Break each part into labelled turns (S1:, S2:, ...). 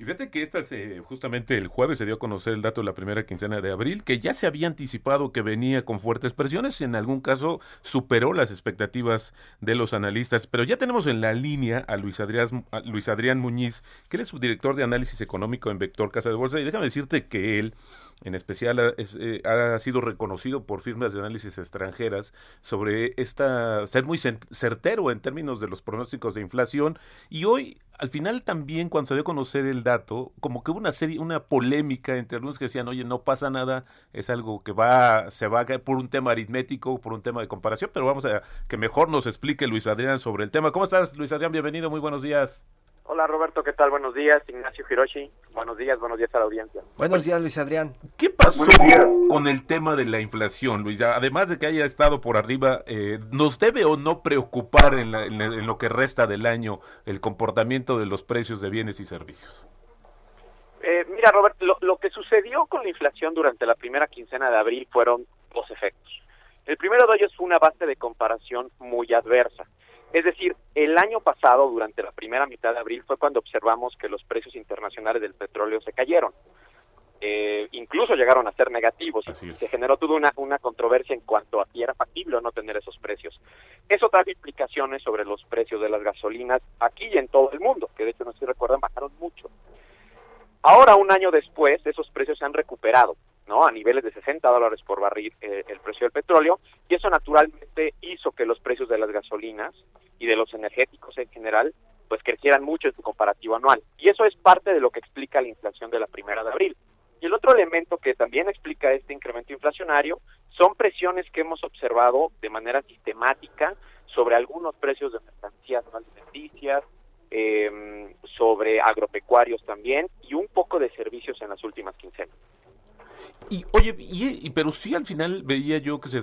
S1: Y fíjate que esta se, justamente el jueves se dio a conocer el dato de la primera quincena de abril, que ya se había anticipado que venía con fuertes presiones, y en algún caso superó las expectativas de los analistas. Pero ya tenemos en la línea a Luis Adrián, Luis Adrián Muñiz, que él es subdirector de análisis económico en Vector Casa de Bolsa, y déjame decirte que él en especial eh, ha, sido reconocido por firmas de análisis extranjeras sobre esta ser muy certero en términos de los pronósticos de inflación. Y hoy al final también cuando se dio a conocer el dato como que hubo una serie una polémica entre algunos que decían oye no pasa nada es algo que va se va a caer por un tema aritmético por un tema de comparación pero vamos a que mejor nos explique Luis Adrián sobre el tema cómo estás Luis Adrián bienvenido muy buenos días
S2: Hola Roberto, ¿qué tal? Buenos días, Ignacio Hiroshi. Buenos días, buenos días a la audiencia.
S3: Buenos días, Luis Adrián.
S1: ¿Qué pasó con el tema de la inflación, Luis? Además de que haya estado por arriba, eh, ¿nos debe o no preocupar en, la, en, en, lo que resta del año el comportamiento de los precios de bienes y servicios?
S2: Eh, mira, Roberto, lo, lo que sucedió con la inflación durante la primera quincena de abril fueron dos efectos. El primero de ellos fue una base de comparación muy adversa. Es decir, el año pasado, durante la primera mitad de abril, fue cuando observamos que los precios internacionales del petróleo se cayeron. Eh, incluso llegaron a ser negativos y se generó toda una, una controversia en cuanto a si era factible o no tener esos precios. Eso trajo implicaciones sobre los precios de las gasolinas aquí y en todo el mundo, que de hecho, no sé si recuerdan, bajaron mucho. Ahora, un año después, esos precios se han recuperado. ¿No? a niveles de 60 dólares por barril eh, el precio del petróleo y eso naturalmente hizo que los precios de las gasolinas y de los energéticos en general pues crecieran mucho en su comparativo anual y eso es parte de lo que explica la inflación de la primera de abril y el otro elemento que también explica este incremento inflacionario son presiones que hemos observado de manera sistemática sobre algunos precios de mercancías alimenticias eh, sobre agropecuarios también y un poco de servicios en las últimas quincenas.
S1: Y oye, y, pero sí al final veía yo que se,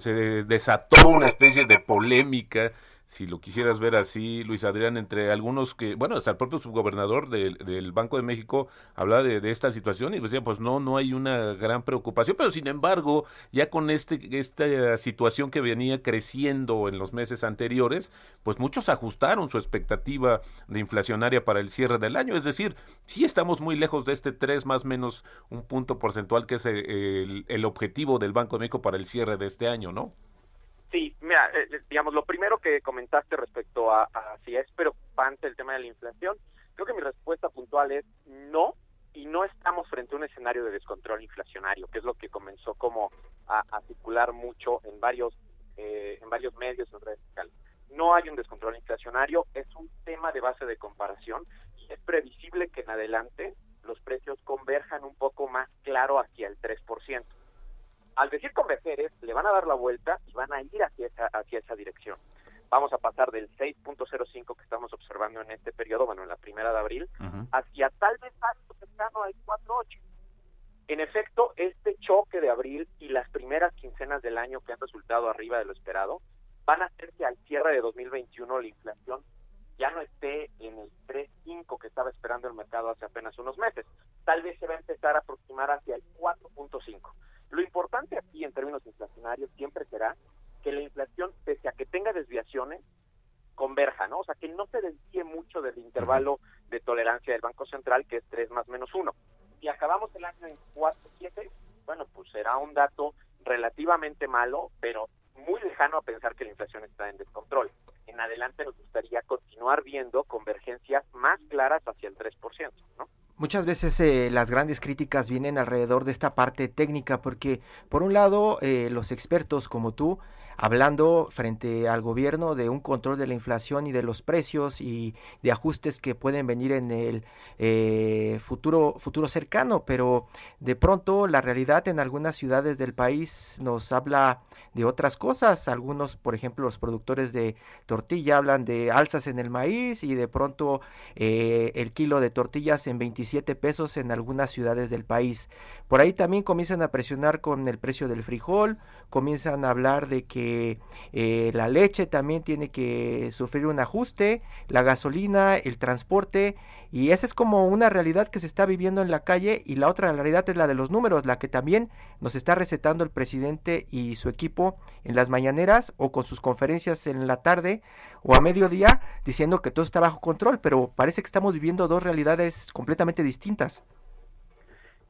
S1: se desató una especie de polémica si lo quisieras ver así, Luis Adrián, entre algunos que, bueno, hasta el propio subgobernador del, del Banco de México hablaba de, esta situación y decía, pues no, no hay una gran preocupación, pero sin embargo, ya con este, esta situación que venía creciendo en los meses anteriores, pues muchos ajustaron su expectativa de inflacionaria para el cierre del año, es decir, sí estamos muy lejos de este 3 más menos un punto porcentual que es el, el objetivo del Banco de México para el cierre de este año, ¿no?
S2: Sí, mira, eh, digamos, lo primero que comentaste respecto a, a, si es preocupante el tema de la inflación, creo que mi respuesta puntual es no, y no estamos frente a un escenario de descontrol inflacionario, que es lo que comenzó como a, a circular mucho en varios, eh, en varios medios, en redes sociales. No hay un descontrol inflacionario, es un tema de base de comparación y es previsible que en adelante los precios converjan un poco más claro hacia el 3% al decir converger es, le van a dar la vuelta y van a ir hacia esa, hacia esa dirección. Vamos a pasar del 6.05 que estamos observando en este periodo, bueno, en la primera de abril, uh -huh. hacia tal vez algo cercano al 4.8. En efecto, este choque de abril y las primeras quincenas del año que han resultado arriba de lo esperado van a hacer que al cierre de 2021 la inflación ya no esté en el 3.5 que estaba esperando el mercado hace apenas unos meses. Tal vez se va a empezar a aproximar hacia el 4.5 lo importante aquí en términos inflacionarios siempre será que la inflación, pese a que tenga desviaciones, converja, ¿no? O sea, que no se desvíe mucho del intervalo de tolerancia del Banco Central, que es 3 más menos 1. Si acabamos el año en 4.7, bueno, pues será un dato relativamente malo, pero muy lejano a pensar que la inflación está en descontrol. En adelante nos gustaría continuar viendo convergencias más claras hacia el 3%, ¿no?
S3: Muchas veces eh, las grandes críticas vienen alrededor de esta parte técnica porque, por un lado, eh, los expertos como tú, hablando frente al gobierno de un control de la inflación y de los precios y de ajustes que pueden venir en el eh, futuro, futuro cercano, pero de pronto la realidad en algunas ciudades del país nos habla de otras cosas. Algunos, por ejemplo, los productores de tortilla hablan de alzas en el maíz y de pronto eh, el kilo de tortillas en 27 pesos en algunas ciudades del país. Por ahí también comienzan a presionar con el precio del frijol, comienzan a hablar de que eh, la leche también tiene que sufrir un ajuste, la gasolina, el transporte, y esa es como una realidad que se está viviendo en la calle y la otra realidad es la de los números, la que también nos está recetando el presidente y su equipo en las mañaneras o con sus conferencias en la tarde o a mediodía diciendo que todo está bajo control, pero parece que estamos viviendo dos realidades completamente distintas.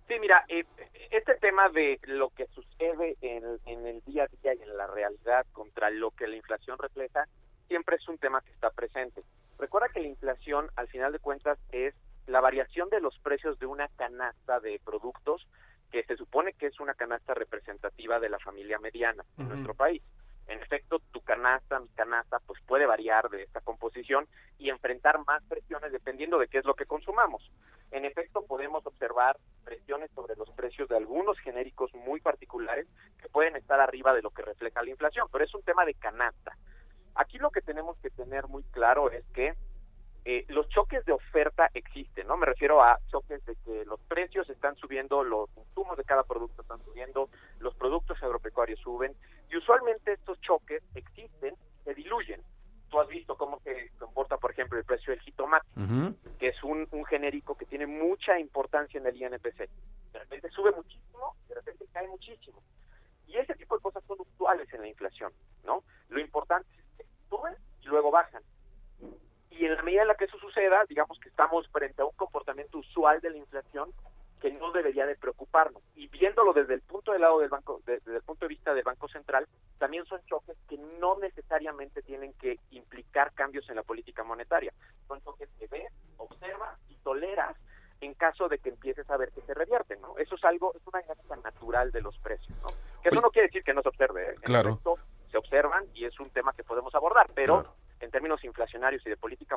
S2: Sí, mira, eh, este tema de lo que sucede en, en, el día a día y en la realidad contra lo que la inflación refleja siempre es un tema que está presente. Recuerda que la inflación, al final de cuentas, es la variación de los precios de una canasta de productos que se supone que es una canasta representativa de la familia mediana en nuestro país. En efecto, tu canasta, mi canasta, pues puede variar de esta composición y enfrentar más presiones dependiendo de qué es lo que consumamos. En efecto, podemos observar presiones sobre los precios de algunos genéricos muy particulares que pueden estar arriba de lo que refleja la inflación, pero es un tema de canasta. Aquí lo que tenemos que tener muy claro es que eh, los choques de oferta existen, ¿no? Me refiero a choques de que los precios están subiendo, los consumos de cada producto están subiendo, los productos agropecuarios suben, y usualmente estos choques existen, se diluyen. Tú has visto cómo se comporta, por ejemplo, el precio del jitomate, que es un, un genérico que tiene mucha importancia en el INPC. De repente sube muchísimo, de repente cae muchísimo. Y ese tipo de cosas son usuales en la inflación, ¿no? Lo importante es suben y luego bajan y en la medida en la que eso suceda, digamos que estamos frente a un comportamiento usual de la inflación que no debería de preocuparnos. Y viéndolo desde el punto de lado del banco, desde el punto de vista del Banco Central, también son choques que no necesariamente tienen que implicar cambios en la política monetaria. Son choques que ves, observas y toleras en caso de que empieces a ver que se revierten, ¿no? Eso es algo, es una dinámica natural de los precios, ¿no? Que eso no quiere decir que no se observe, ¿eh?
S1: claro.
S2: se observan y es un tema que podemos abordar, pero en términos inflacionarios y de política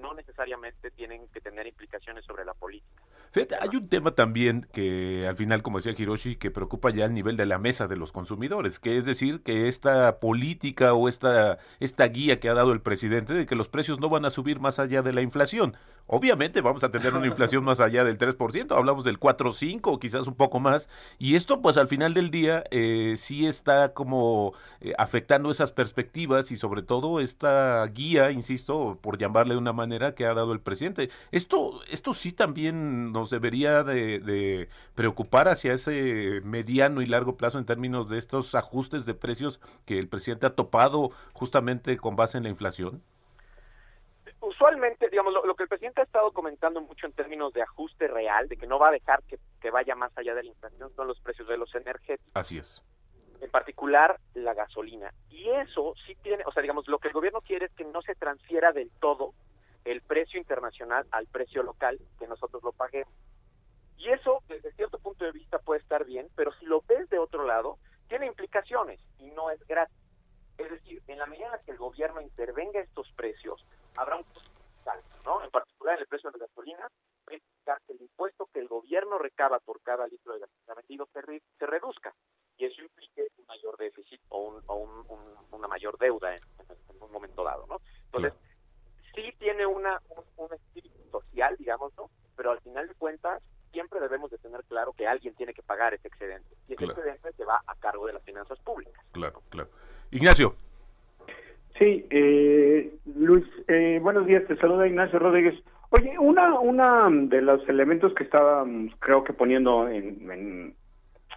S2: no necesariamente tienen que tener implicaciones sobre la política.
S1: Fíjate, hay un tema también que al final, como decía Hiroshi, que preocupa ya el nivel de la mesa de los consumidores, que es decir, que esta política o esta, esta guía que ha dado el presidente de que los precios no van a subir más allá de la inflación. Obviamente vamos a tener una inflación más allá del 3%, hablamos del 4 5 o quizás un poco más, y esto pues al final del día eh, sí está como eh, afectando esas perspectivas y sobre todo esta guía, insisto, por de una manera que ha dado el presidente. Esto, esto sí también nos debería de, de preocupar hacia ese mediano y largo plazo en términos de estos ajustes de precios que el presidente ha topado justamente con base en la inflación
S2: usualmente, digamos, lo, que el presidente ha estado comentando mucho en términos de ajuste real, de que no va a dejar que, vaya más allá de la inflación, son los precios de los energéticos.
S1: Así es.
S2: En particular, la gasolina. Y eso sí tiene, o sea, digamos, lo que el gobierno quiere es que no se transfiera del todo el precio internacional al precio local, que nosotros lo paguemos. Y eso, desde cierto punto de vista, puede estar bien, pero si lo ves de otro lado, tiene implicaciones y no es gratis. Es decir, en la medida en la que el gobierno intervenga estos precios, habrá un costo ¿no? En particular en el precio de la gasolina, el impuesto que el gobierno recaba por cada litro de gasolina vendido se, reduzca y eso implique un mayor déficit o, un, o una mayor deuda en, un momento dado, ¿no? Entonces, sí tiene una, un, espíritu social, digamos, ¿no? Pero al final de cuentas, siempre debemos de tener claro que alguien tiene que pagar ese excedente y ese excedente se va a cargo de las finanzas públicas.
S1: Claro, claro. Ignacio.
S4: Sí, eh, Luis, eh, buenos días, te saluda Ignacio Rodríguez. Oye, una, una de los elementos que estábamos, creo que poniendo en,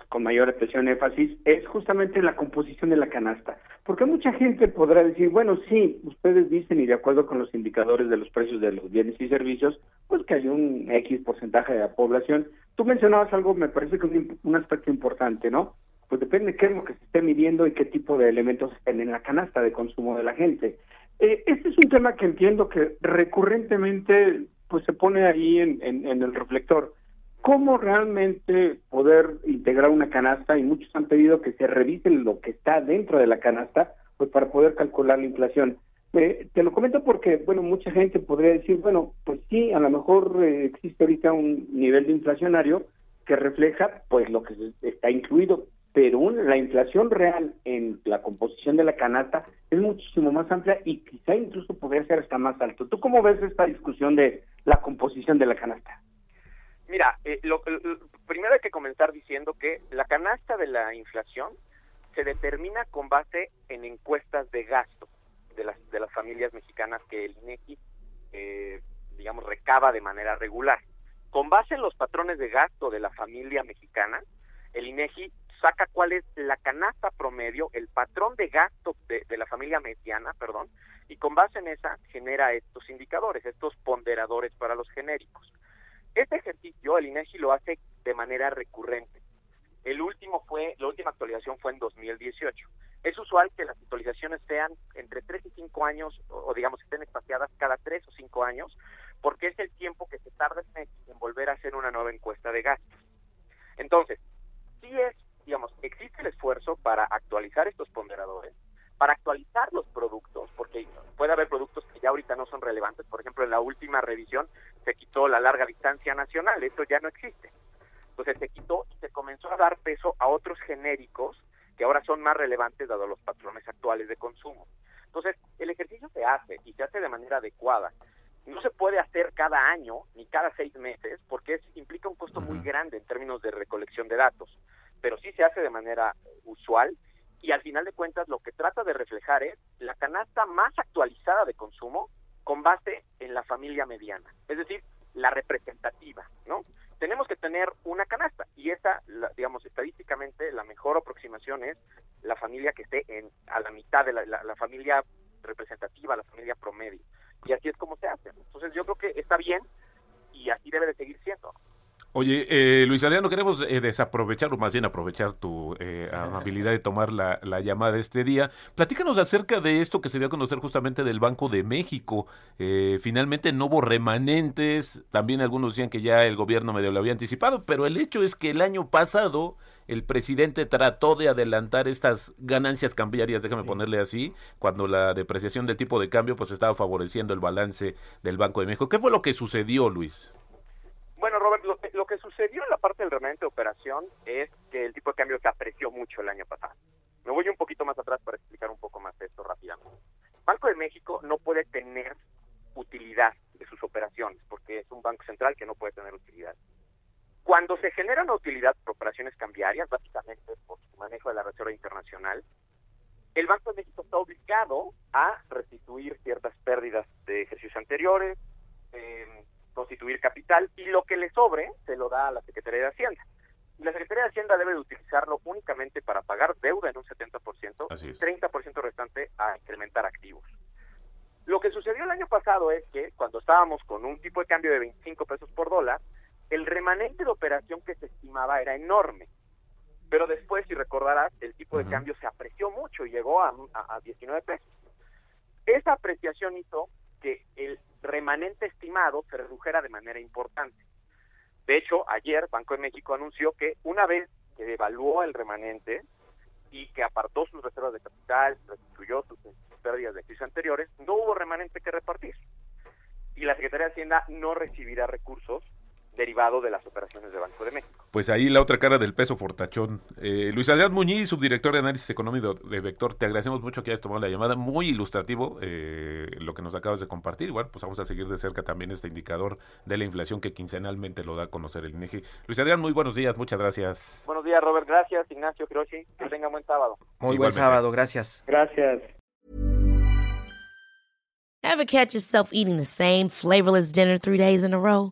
S4: con mayor atención énfasis es justamente la composición de la canasta. Porque mucha gente podrá decir, bueno, sí, ustedes dicen y de acuerdo con los indicadores de los precios de los bienes y servicios, pues que hay un X porcentaje de la población. Tú mencionabas algo, me parece que un aspecto importante, ¿no? Pues depende de qué es lo que se esté midiendo y qué tipo de elementos estén en la canasta de consumo de la gente. Eh, este es un tema que entiendo que recurrentemente pues se pone ahí en, en, el reflector. ¿Cómo realmente poder integrar una canasta? Y muchos han pedido que se revisen lo que está dentro de la canasta, pues para poder calcular la inflación. Eh, te lo comento porque, bueno, mucha gente podría decir, bueno, pues sí, a lo mejor eh, existe ahorita un nivel de inflacionario que refleja, pues, lo que está incluido pero la inflación real en la composición de la canasta es muchísimo más amplia y quizá incluso podría ser hasta más alto. ¿Tú cómo ves esta discusión de la composición de la canasta?
S2: Mira, eh, lo, primero hay que comenzar diciendo que la canasta de la inflación se determina con base en encuestas de gasto de las de las familias mexicanas que el INEGI eh, digamos recaba de manera regular. Con base en los patrones de gasto de la familia mexicana, el INEGI saca cuál es la canasta promedio, el patrón de gasto de, de, la familia mediana, perdón, y con base en esa genera estos indicadores, estos ponderadores para los genéricos. Este ejercicio el INEGI lo hace de manera recurrente. El último fue, la última actualización fue en 2018. Es usual que las actualizaciones sean entre 3 y 5 años, o, digamos estén espaciadas cada 3 o 5 años, porque es el tiempo que se tarda en volver a hacer una nueva encuesta de gastos. Entonces, sí es el esfuerzo para actualizar estos ponderadores, para actualizar los productos, porque puede haber productos que ya ahorita no son relevantes. Por ejemplo, en la última revisión se quitó la larga distancia nacional, esto ya no existe. Entonces se quitó y se comenzó a dar peso a otros genéricos que ahora son más relevantes dado los patrones actuales de consumo. Entonces, el ejercicio se hace y se hace de manera adecuada. No se puede hacer cada año ni cada seis meses porque implica un costo muy grande en términos de recolección de datos pero sí se hace de manera usual y al final de cuentas lo que trata de reflejar es la canasta más actualizada de consumo con base en la familia mediana, es decir, la representativa, ¿no? Tenemos que tener una canasta y esa, digamos, estadísticamente la mejor aproximación es la familia que esté en a la mitad de la, la familia representativa, la familia promedio. Y así es como se hace. Entonces yo creo que está bien y así debe de seguir siendo.
S1: Oye, eh, Luis Adriano, queremos eh, desaprovechar, o más bien aprovechar tu eh, amabilidad de tomar la, la, llamada este día. Platícanos acerca de esto que se dio a conocer justamente del Banco de México. Eh, finalmente no hubo remanentes, también algunos decían que ya el gobierno medio lo había anticipado, pero el hecho es que el año pasado el presidente trató de adelantar estas ganancias cambiarias, déjame ponerle así, cuando la depreciación del tipo de cambio pues estaba favoreciendo el balance del Banco de México. ¿Qué fue lo que sucedió, Luis?
S2: Bueno, Robert, lo que, lo que sucedió en la parte del remanente de operación es que el tipo de cambio se apreció mucho el año pasado. Me voy un poquito más atrás para explicar un poco más esto rápidamente. Banco de México no puede tener utilidad de sus operaciones porque es un banco central que no puede tener utilidad. Cuando se genera una utilidad por operaciones cambiarias, básicamente por su manejo de la Reserva Internacional, el Banco de México está obligado a restituir ciertas pérdidas de ejercicios anteriores, eh, constituir capital y lo que le sobre se lo da a la Secretaría de Hacienda. Y la Secretaría de Hacienda debe de utilizarlo únicamente para pagar deuda en un 70%, y 30% restante a incrementar activos. Lo que sucedió el año pasado es que cuando estábamos con un tipo de cambio de 25 pesos por dólar, el remanente de operación que se estimaba era enorme. Pero después, si recordarás, el tipo de cambio se apreció mucho y llegó a, a, a 19 pesos. Esa apreciación hizo que el remanente estimado se redujera de manera importante. De hecho, ayer Banco de México anunció que una vez que devaluó el remanente y que apartó sus reservas de capital, restituyó sus pérdidas de crisis anteriores, no hubo remanente que repartir. Y la Secretaría de Hacienda no recibirá recursos derivado de las operaciones de Banco de México.
S1: Pues ahí la otra cara del peso fortachón. Eh, Luis Adrián Muñiz, subdirector de análisis económico de Vector, te agradecemos mucho que hayas tomado la llamada. Muy ilustrativo eh, lo que nos acabas de compartir. Igual, pues vamos a seguir de cerca también este indicador de la inflación que quincenalmente lo da a conocer el INEGI. Luis Adrián, muy buenos días, muchas gracias.
S2: Buenos días, Robert. Gracias, Ignacio Hiroshi. Que tenga buen sábado.
S3: Muy Igualmente. buen sábado, gracias.
S4: Gracias.
S5: Ever catch yourself eating the same flavorless dinner three days in a row?